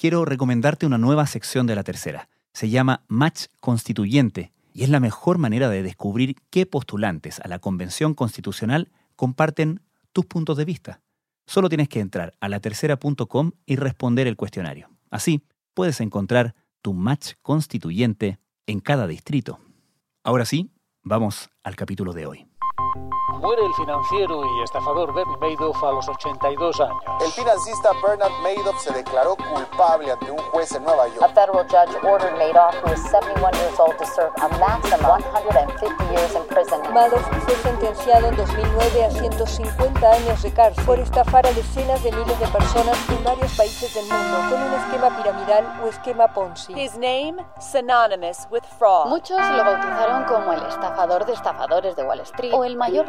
quiero recomendarte una nueva sección de la tercera. Se llama Match Constituyente y es la mejor manera de descubrir qué postulantes a la Convención Constitucional comparten tus puntos de vista. Solo tienes que entrar a latercera.com y responder el cuestionario. Así puedes encontrar tu match constituyente en cada distrito. Ahora sí, vamos al capítulo de hoy. Muere el financiero y estafador Bernie Madoff a los 82 años. El financista Bernard Madoff se declaró culpable ante un juez en Nueva York. A federal judge ordered Madoff, who is 71 years old, to serve a maximum 150 years in prison. Madoff fue sentenciado en 2009 a 150 años de cárcel por estafar a decenas de miles de personas en varios países del mundo con un esquema piramidal o esquema Ponzi. His name synonymous with fraud. Muchos lo bautizaron como el estafador de estafadores de Wall Street o el mayor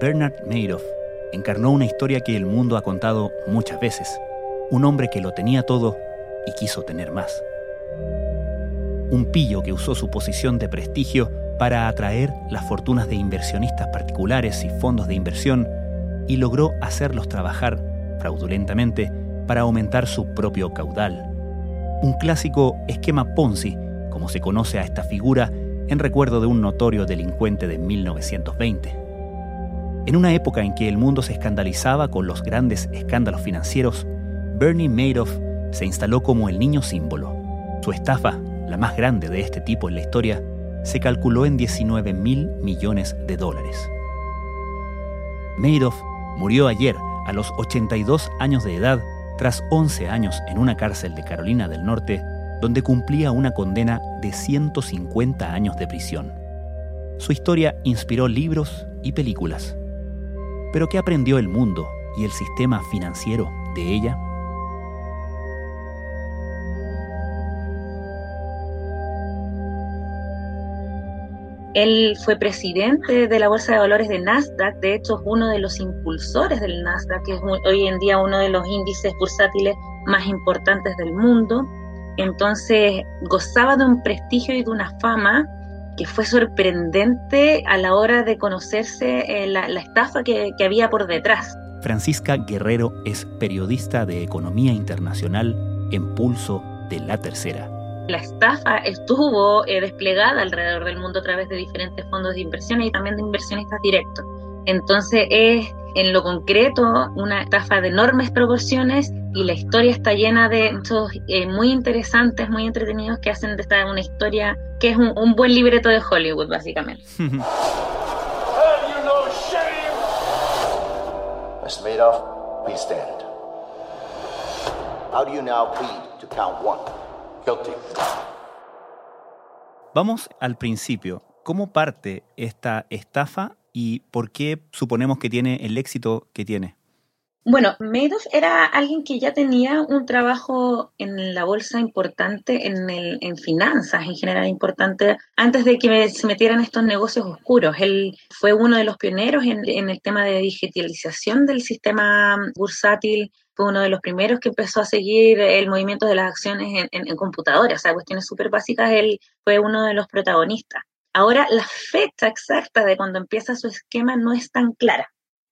Bernard Madoff encarnó una historia que el mundo ha contado muchas veces. Un hombre que lo tenía todo y quiso tener más. Un pillo que usó su posición de prestigio para atraer las fortunas de inversionistas particulares y fondos de inversión y logró hacerlos trabajar fraudulentamente para aumentar su propio caudal. Un clásico esquema Ponzi, como se conoce a esta figura en recuerdo de un notorio delincuente de 1920. En una época en que el mundo se escandalizaba con los grandes escándalos financieros, Bernie Madoff se instaló como el niño símbolo. Su estafa, la más grande de este tipo en la historia, se calculó en 19 mil millones de dólares. Madoff murió ayer a los 82 años de edad tras 11 años en una cárcel de Carolina del Norte donde cumplía una condena de 150 años de prisión. Su historia inspiró libros y películas. Pero ¿qué aprendió el mundo y el sistema financiero de ella? Él fue presidente de la Bolsa de Valores de Nasdaq, de hecho es uno de los impulsores del Nasdaq, que es hoy en día uno de los índices bursátiles más importantes del mundo. Entonces gozaba de un prestigio y de una fama que fue sorprendente a la hora de conocerse eh, la, estafa que, que había por detrás. Francisca Guerrero es periodista de Economía Internacional en Pulso de la Tercera. La estafa estuvo eh, desplegada alrededor del mundo a través de diferentes fondos de inversión y también de inversionistas directos. Entonces es en lo concreto una estafa de enormes proporciones y la historia está llena de hechos eh, muy interesantes, muy entretenidos que hacen de esta una historia que es un, un buen libreto de Hollywood, básicamente. Ms. Madoff, please stand. How do you now plead to count one? Guilty. Vamos al principio. ¿Cómo parte esta estafa y por qué suponemos que tiene el éxito que tiene? Bueno, Madoff era alguien que ya tenía un trabajo en la bolsa importante, en, el, en finanzas en general importante, antes de que se metieran estos negocios oscuros. Él fue uno de los pioneros en, el tema de digitalización del sistema bursátil, fue uno de los primeros que empezó a seguir el movimiento de las acciones en, en computadoras, o sea, cuestiones súper básicas, él fue uno de los protagonistas. Ahora, la fecha exacta de cuando empieza su esquema no es tan clara.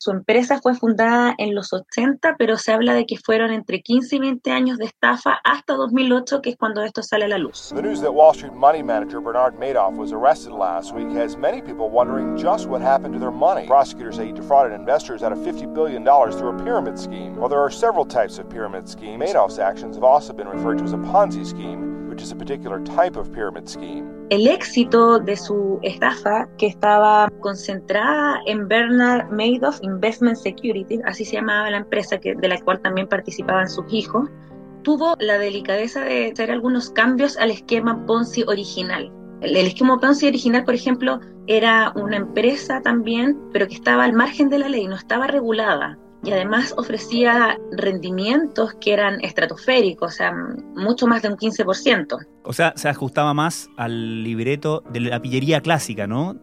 Su empresa fue fundada en los 80, pero se habla de que fueron entre 15 y 20 años de estafa hasta 2008, que es cuando esto sale a la luz. The news that Wall Street money manager Bernard Madoff was arrested last week has many people wondering just what happened to their money. Prosecutors say he defrauded investors out of $50 billion through a pyramid scheme. While there are several types of pyramid schemes, Madoff's actions have also been referred to as a Ponzi scheme, which is a particular type of pyramid scheme. El éxito de su estafa, que estaba concentrada en Bernard Madoff Investment Securities, así se llamaba la empresa que, de la cual también participaban sus hijos, tuvo la delicadeza de hacer algunos cambios al esquema Ponzi original. El, el, esquema Ponzi original, por ejemplo, era una empresa también, pero que estaba al margen de la ley, no estaba regulada. Y además ofrecía rendimientos que eran estratosféricos, o sea, mucho más de un 15%. O sea, se ajustaba más al libreto de la pillería clásica, ¿no?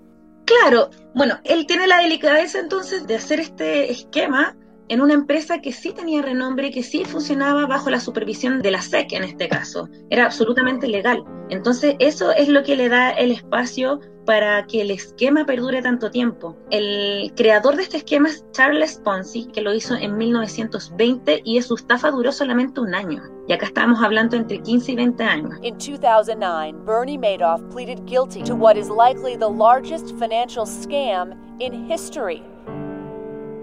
Claro, bueno, él tiene la delicadeza entonces de hacer este esquema en una empresa que sí tenía renombre, que sí funcionaba bajo la supervisión de la SEC en este caso. Era absolutamente legal. Entonces, eso es lo que le da el espacio para que el esquema perdure tanto tiempo. El creador de este esquema es Charles Ponzi, que lo hizo en 1920 y su estafa duró solamente un año. Y acá estamos hablando entre 15 y 20 años. In 2009, Bernie Madoff pleaded guilty to what is likely the largest financial scam in history.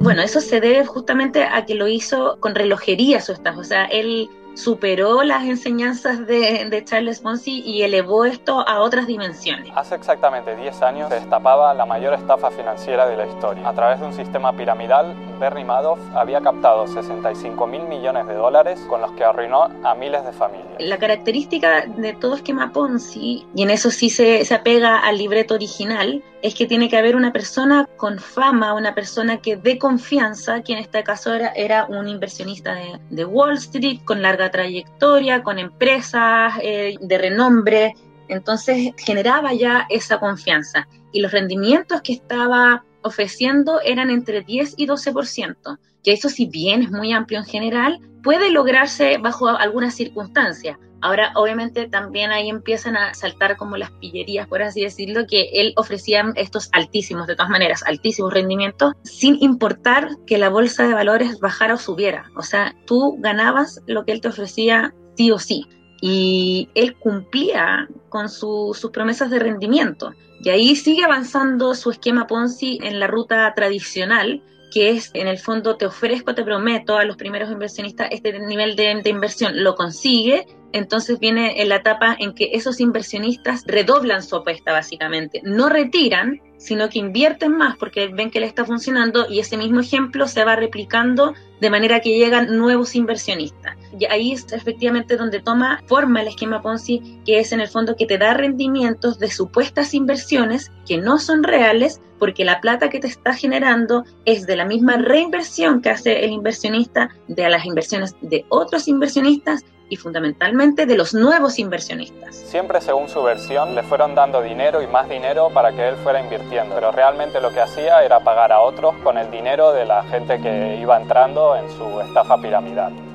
Bueno, eso se debe justamente a que lo hizo con relojería su estafa. O sea, él superó las enseñanzas de, Charles Ponzi y elevó esto a otras dimensiones. Hace exactamente 10 años se destapaba la mayor estafa financiera de la historia. A través de un sistema piramidal, Bernie Madoff había captado 65 mil millones de dólares con los que arruinó a miles de familias. La característica de todo esquema Ponzi, y en eso sí se, se apega al libreto original, es que tiene que haber una persona con fama, una persona que dé confianza, que en este caso era, era un inversionista de, de Wall Street con larga trayectoria, con empresas eh, de renombre, entonces generaba ya esa confianza. Y los rendimientos que estaba ofreciendo eran entre 10 y 12%, que eso si bien es muy amplio en general, puede lograrse bajo algunas circunstancias. Ahora, obviamente, también ahí empiezan a saltar como las pillerías, por así decirlo, que él ofrecía estos altísimos, de todas maneras, altísimos rendimientos, sin importar que la bolsa de valores bajara o subiera. O sea, tú ganabas lo que él te ofrecía sí o sí. Y él cumplía con sus promesas de rendimiento. Y ahí sigue avanzando su esquema Ponzi en la ruta tradicional, que es en el fondo te ofrezco, te prometo a los primeros inversionistas este nivel de, inversión, lo consigue entonces viene en la etapa en que esos inversionistas redoblan su apuesta básicamente, no retiran, sino que invierten más porque ven que le está funcionando y ese mismo ejemplo se va replicando de manera que llegan nuevos inversionistas. Y ahí es efectivamente donde toma forma el esquema Ponzi, que es en el fondo que te da rendimientos de supuestas inversiones que no son reales porque la plata que te está generando es de la misma reinversión que hace el inversionista de las inversiones de otros inversionistas y fundamentalmente de los nuevos inversionistas. Siempre según su versión le fueron dando dinero y más dinero para que él fuera invirtiendo, pero realmente lo que hacía era pagar a otros con el dinero de la gente que iba entrando en su estafa piramidal.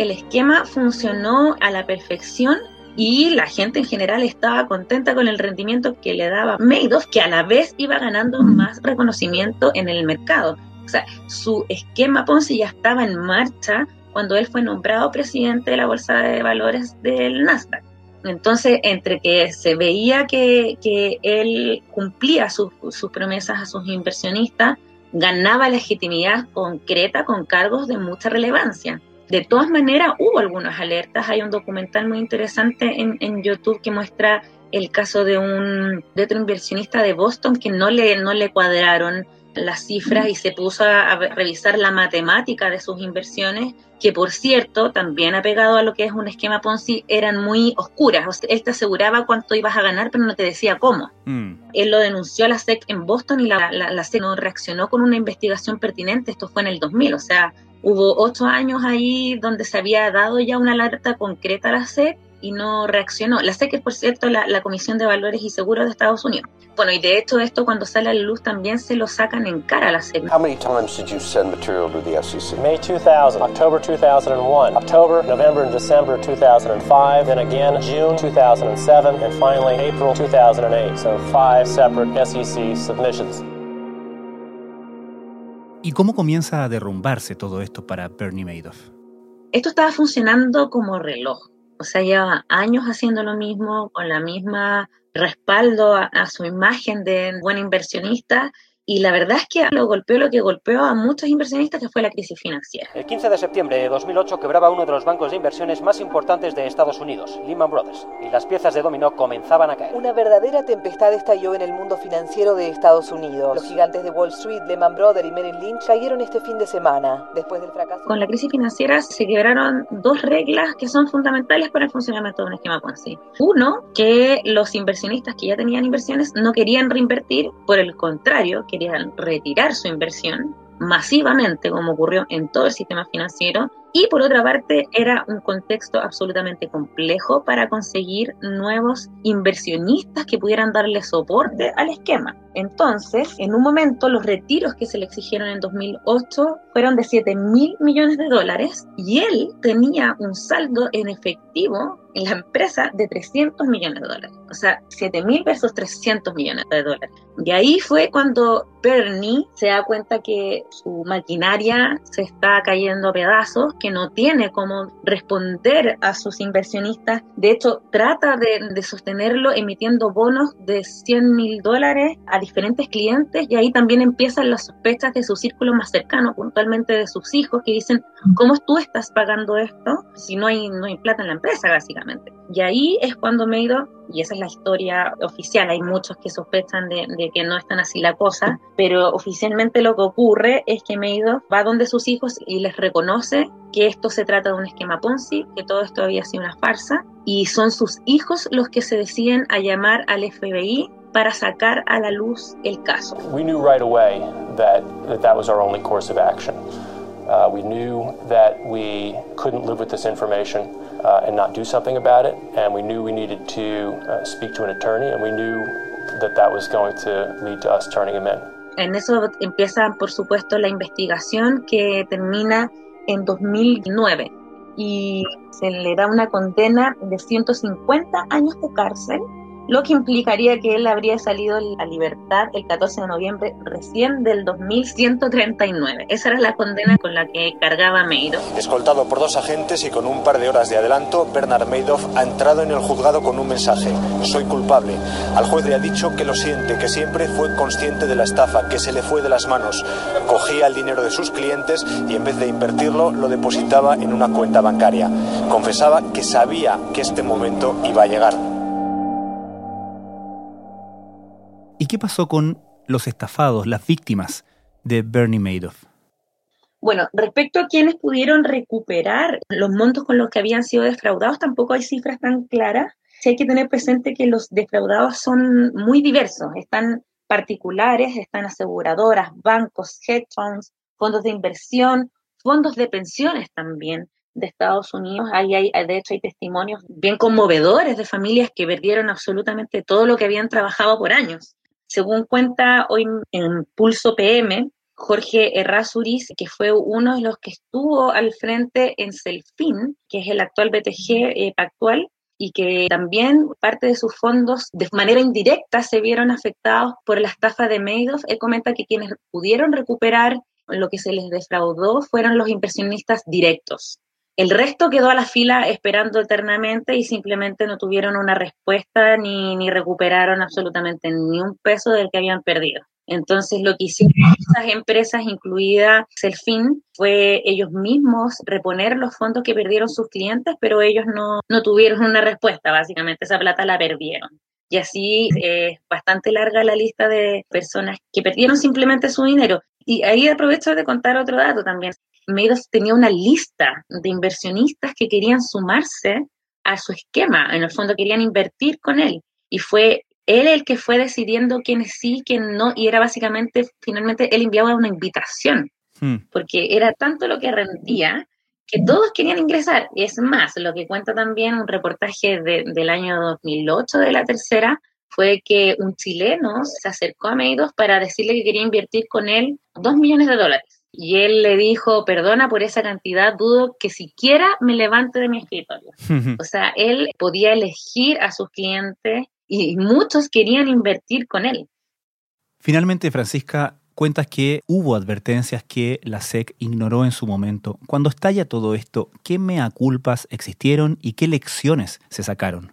El esquema funcionó a la perfección y la gente en general estaba contenta con el rendimiento que le daba Madoff, que a la vez iba ganando más reconocimiento en el mercado. O sea, su esquema Ponzi ya estaba en marcha cuando él fue nombrado presidente de la Bolsa de Valores del Nasdaq. Entonces, entre que se veía que, que él cumplía sus promesas a sus inversionistas, ganaba legitimidad concreta con cargos de mucha relevancia. De todas maneras, hubo algunas alertas. Hay un documental muy interesante en, en YouTube que muestra el caso de un de otro inversionista de Boston que no le, no le cuadraron las cifras y se puso a, revisar la matemática de sus inversiones, que por cierto, también apegado a lo que es un esquema Ponzi, eran muy oscuras. él te aseguraba cuánto ibas a ganar, pero no te decía cómo. Mm. Él lo denunció a la SEC en Boston y la, la SEC no reaccionó con una investigación pertinente. Esto fue en el 2000, o sea, hubo ocho años ahí donde se había dado ya una alerta concreta a la SEC y no reaccionó. La SEC es, por cierto, la, la, Comisión de Valores y Seguros de Estados Unidos. Bueno, y de hecho esto cuando sale a la luz también se lo sacan en cara a la SEC. How many times did you send material to the SEC? May 2000, October 2001, October, November and December 2005, then again June 2007, and finally April 2008. So five separate SEC submissions. ¿Y cómo comienza a derrumbarse todo esto para Bernie Madoff? Esto estaba funcionando como reloj. O sea, lleva años haciendo lo mismo, con la misma respaldo a, a su imagen de buen inversionista y la verdad es que lo golpeó lo que golpeó a muchos inversionistas, que fue la crisis financiera. El 15 de septiembre de 2008 quebraba uno de los bancos de inversiones más importantes de Estados Unidos, Lehman Brothers, y las piezas de dominó comenzaban a caer. Una verdadera tempestad estalló en el mundo financiero de Estados Unidos. Los gigantes de Wall Street, Lehman Brothers y Merrill Lynch cayeron este fin de semana, después del fracaso. Con la crisis financiera se quebraron dos reglas que son fundamentales para el funcionamiento de un esquema Ponzi. Uno, que los inversionistas que ya tenían inversiones no querían reinvertir, por el contrario, que querían retirar su inversión. masivamente, como ocurrió en todo el sistema financiero, y por otra parte era un contexto absolutamente complejo para conseguir nuevos inversionistas que pudieran darle soporte al esquema. Entonces, en un momento, los retiros que se le exigieron en 2008 fueron de 7 mil millones de dólares y él tenía un saldo en efectivo la empresa de 300 millones de dólares. O sea, 7 mil versus 300 millones de dólares. Y ahí fue cuando Bernie se da cuenta que su maquinaria se está cayendo a pedazos, que no tiene cómo responder a sus inversionistas. De hecho, trata de, de sostenerlo emitiendo bonos de 100 mil dólares a diferentes clientes y ahí también empiezan las sospechas de su círculo más cercano, puntualmente de sus hijos, que dicen, ¿cómo tú estás pagando esto si no hay, no hay plata en la empresa, básicamente? Y ahí es cuando Madoff, y esa es la historia oficial, hay muchos que sospechan de, de, que no están así la cosa, pero oficialmente lo que ocurre es que Madoff va donde sus hijos y les reconoce que esto se trata de un esquema Ponzi, que todo esto había sido una farsa, y son sus hijos los que se deciden a llamar al FBI para sacar a la luz el caso. We knew right away that that, that was our only course of action. Uh, we knew that we couldn't live with this information uh, and not do something about it, and we knew we needed to uh, speak to an attorney, and we knew that that was going to lead to us turning him in. En eso empieza, por supuesto, la investigación que termina en 2009 y se le da una condena de 150 años de cárcel lo que implicaría que él habría salido a libertad el 14 de noviembre recién del 2139. Esa era la condena con la que cargaba Madoff. Escoltado por dos agentes y con un par de horas de adelanto, Bernard Madoff ha entrado en el juzgado con un mensaje. Soy culpable. Al juez le ha dicho que lo siente, que siempre fue consciente de la estafa, que se le fue de las manos. Cogía el dinero de sus clientes y en vez de invertirlo lo depositaba en una cuenta bancaria. Confesaba que sabía que este momento iba a llegar. ¿Y qué pasó con los estafados, las víctimas de Bernie Madoff? Bueno, respecto a quienes pudieron recuperar los montos con los que habían sido defraudados, tampoco hay cifras tan claras. Sí hay que tener presente que los defraudados son muy diversos. Están particulares, están aseguradoras, bancos, hedge funds, fondos de inversión, fondos de pensiones también de Estados Unidos. Ahí hay, de hecho, hay testimonios bien conmovedores de familias que perdieron absolutamente todo lo que habían trabajado por años. Según cuenta hoy en Pulso PM, Jorge Errázuriz, que fue uno de los que estuvo al frente en Selfin, que es el actual BTG eh, y que también parte de sus fondos de manera indirecta se vieron afectados por la estafa de Madoff. Él comenta que quienes pudieron recuperar lo que se les defraudó fueron los inversionistas directos. El resto quedó a la fila esperando eternamente y simplemente no tuvieron una respuesta ni, ni recuperaron absolutamente ni un peso del que habían perdido. Entonces, lo que hicieron esas empresas, incluida Selfin, fue ellos mismos reponer los fondos que perdieron sus clientes, pero ellos no, no tuvieron una respuesta, básicamente, esa plata la perdieron. Y así es bastante larga la lista de personas que perdieron simplemente su dinero. Y ahí aprovecho de contar otro dato también. Madoff tenía una lista de inversionistas que querían sumarse a su esquema, en el fondo querían invertir con él. Y fue él el que fue decidiendo quiénes sí, quién no, y era básicamente, finalmente, él enviaba una invitación, hmm. porque era tanto lo que rendía que todos querían ingresar. Y es más, lo que cuenta también un reportaje de, del año 2008 de la tercera, fue que un chileno se acercó a Madoff para decirle que quería invertir con él dos millones de dólares. Y él le dijo, perdona por esa cantidad, dudo que siquiera me levante de mi escritorio. o sea, él podía elegir a sus clientes y muchos querían invertir con él. Finalmente, Francisca, cuentas que hubo advertencias que la SEC ignoró en su momento. Cuando estalla todo esto, ¿qué mea culpas existieron y qué lecciones se sacaron?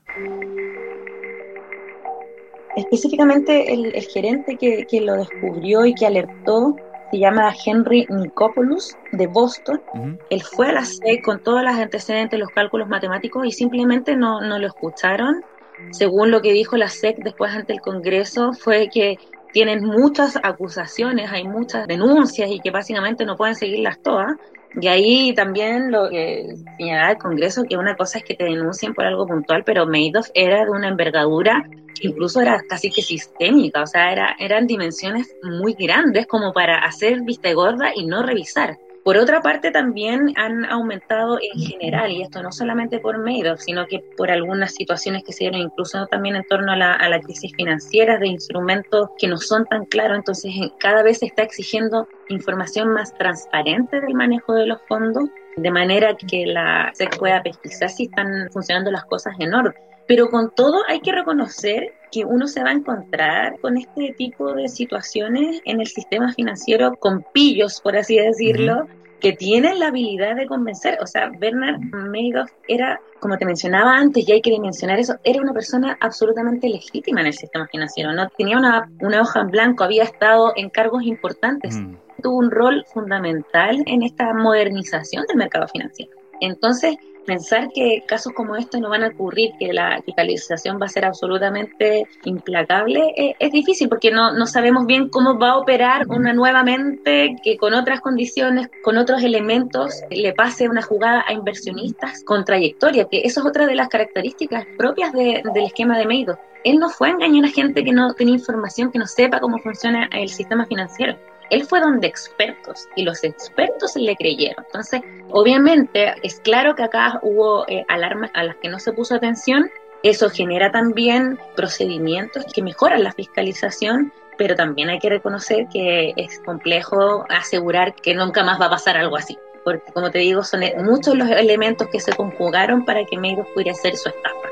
Específicamente el, el gerente que, que, lo descubrió y que alertó se llama Henry Nicopoulos de Boston. Él fue a la SEC con todos los antecedentes, los cálculos matemáticos y simplemente no, no lo escucharon. Según lo que dijo la SEC después ante el Congreso, fue que tienen muchas acusaciones, hay muchas denuncias y que básicamente no pueden seguirlas todas. Y ahí también lo que señalaba el Congreso, que una cosa es que te denuncien por algo puntual, pero Madoff era de una envergadura incluso era casi que sistémica, o sea, era, eran dimensiones muy grandes como para hacer vista gorda y no revisar. Por otra parte, también han aumentado en general, y esto no solamente por Madoff, sino que por algunas situaciones que se dieron incluso también en torno a la, crisis financiera de instrumentos que no son tan claros. Entonces, eh, cada vez se está exigiendo información más transparente del manejo de los fondos, de manera que la se pueda pesquisar si están funcionando las cosas en orden. Pero con todo hay que reconocer que uno se va a encontrar con este tipo de situaciones en el sistema financiero con pillos, por así decirlo, que tienen la habilidad de convencer. O sea, Bernard Madoff era, como te mencionaba antes, y hay que mencionar eso, era una persona absolutamente legítima en el sistema financiero. No tenía una, una hoja en blanco, había estado en cargos importantes. Mm. Tuvo un rol fundamental en esta modernización del mercado financiero. Entonces, pensar que casos como estos no van a ocurrir, que la fiscalización va a ser absolutamente implacable, eh, es difícil porque no, sabemos bien cómo va a operar una nuevamente que con otras condiciones, con otros elementos, le pase una jugada a inversionistas con trayectoria, que eso es otra de las características propias del esquema de Meido. Él no fue a engañar a gente que no tenía información, que no sepa cómo funciona el sistema financiero él fue donde expertos y los expertos le creyeron. Entonces, obviamente, es claro que acá hubo eh, alarmas a las que no se puso atención. Eso genera también procedimientos que mejoran la fiscalización, pero también hay que reconocer que es complejo asegurar que nunca más va a pasar algo así. Porque, como te digo, son muchos los elementos que se conjugaron para que Madoff pudiera hacer su estafa.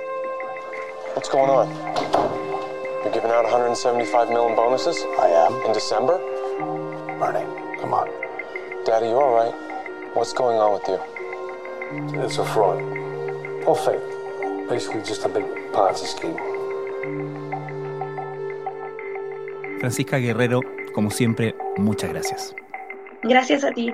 What's going on? You're giving out 175 million bonuses? I am. In December? Bernie, come on. Daddy, you all right? What's going on with you? It's a fraud. All fake. Basically just a big Ponzi scheme. Francisca Guerrero, como siempre, muchas gracias. Gracias a ti.